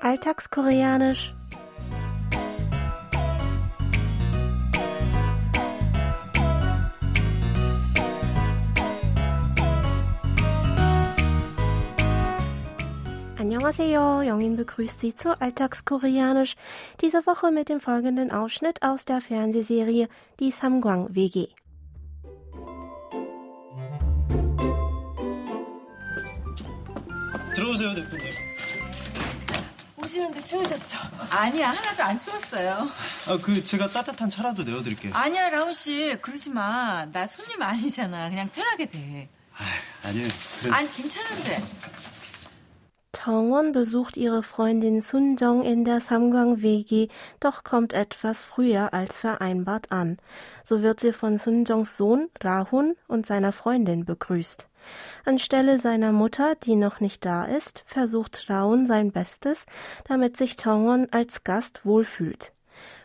Alltagskoreanisch. Annyeonghaseyo, Jongin begrüßt Sie zu Alltagskoreanisch, diese Woche mit dem folgenden Ausschnitt aus der Fernsehserie Die Samgwang WG. 들어오세요, 대표님. 오시는데 추우셨죠? 아니야 하나도 안 추웠어요. 아, 그 제가 따뜻한 차라도 내어드릴게요. 아니야 라운 씨 그러지 마. 나 손님 아니잖아. 그냥 편하게 돼. 아, 아니에요. 그래. 아니 괜찮은데. Tongwon besucht ihre Freundin Sunjong in der Samgwang-WG, doch kommt etwas früher als vereinbart an. So wird sie von Sunjongs Sohn Rahun und seiner Freundin begrüßt. Anstelle seiner Mutter, die noch nicht da ist, versucht Rahun sein Bestes, damit sich Tongwon als Gast wohlfühlt.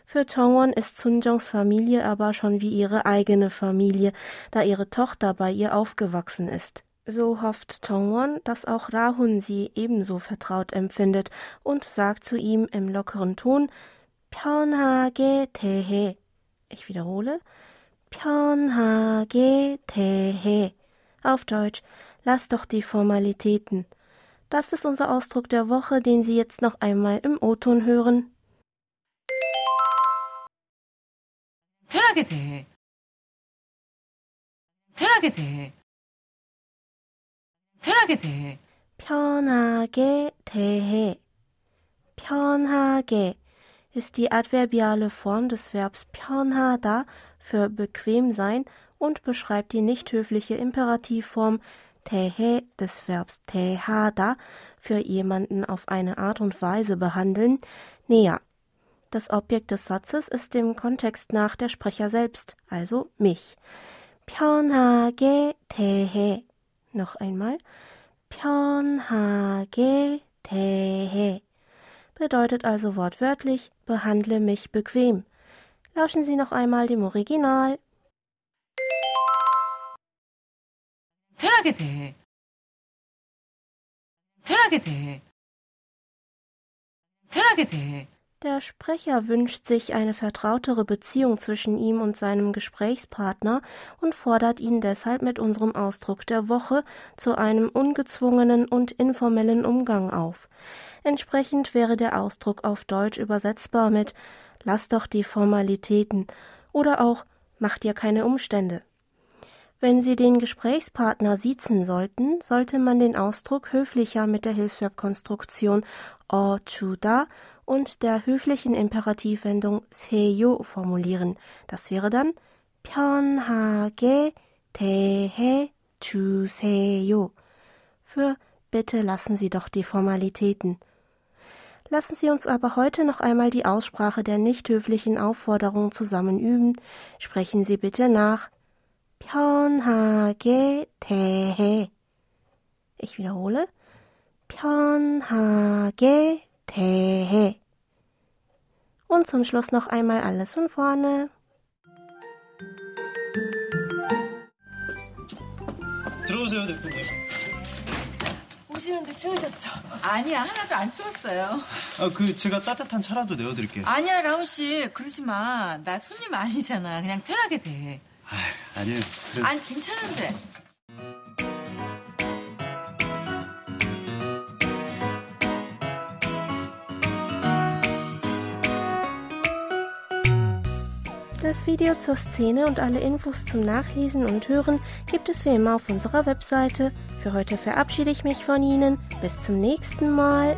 Für Tongwon ist Sunjongs Familie aber schon wie ihre eigene Familie, da ihre Tochter bei ihr aufgewachsen ist. So hofft Tongwon, dass auch Rahun sie ebenso vertraut empfindet und sagt zu ihm im lockeren Ton 편하게 대해. Ich wiederhole. 편하게 대해. Auf Deutsch, lass doch die Formalitäten. Das ist unser Ausdruck der Woche, den Sie jetzt noch einmal im O-Ton hören. 편하게 돼. 편하게 돼. 편하게 돼. 편하게 대해. 편하게 ist die adverbiale Form des Verbs 편하다 für bequem sein und beschreibt die nicht höfliche Imperativform 대해 des Verbs 대하다 für jemanden auf eine Art und Weise behandeln näher. Das Objekt des Satzes ist dem Kontext nach der Sprecher selbst, also mich. 편하게 대해. Noch einmal. 편하게 대해. Bedeutet also wortwörtlich, behandle mich bequem. Lauschen Sie noch einmal dem Original. 편하게 돼. 편하게 돼. 편하게 돼. Der Sprecher wünscht sich eine vertrautere Beziehung zwischen ihm und seinem Gesprächspartner und fordert ihn deshalb mit unserem Ausdruck der Woche zu einem ungezwungenen und informellen Umgang auf. Entsprechend wäre der Ausdruck auf Deutsch übersetzbar mit Lass doch die Formalitäten oder auch Mach dir keine Umstände. Wenn Sie den Gesprächspartner siezen sollten, sollte man den Ausdruck höflicher mit der Hilfsverbkonstruktion o chuda und der höflichen Imperativwendung seyo formulieren. Das wäre dann 편하게 대해 주세요. Für bitte lassen Sie doch die Formalitäten. Lassen Sie uns aber heute noch einmal die Aussprache der nicht höflichen Aufforderung zusammen üben. Sprechen Sie bitte nach. 편하게 대해. Ich wiederhole. 편하게 대해. Und zum Schluss noch einmal alles von vorne. 들어오세요, 대표님. 오시는데 추우셨죠? 아니야 하나도 안 추웠어요. 아, 그 제가 따뜻한 차라도 내어 드릴게요. 아니야 라운 씨 그러지 마. 나 손님 아니잖아. 그냥 편하게 돼. 아, 아니에요. 그래. 아니 괜찮은데. Das Video zur Szene und alle Infos zum Nachlesen und Hören gibt es wie immer auf unserer Webseite. Für heute verabschiede ich mich von Ihnen. Bis zum nächsten Mal.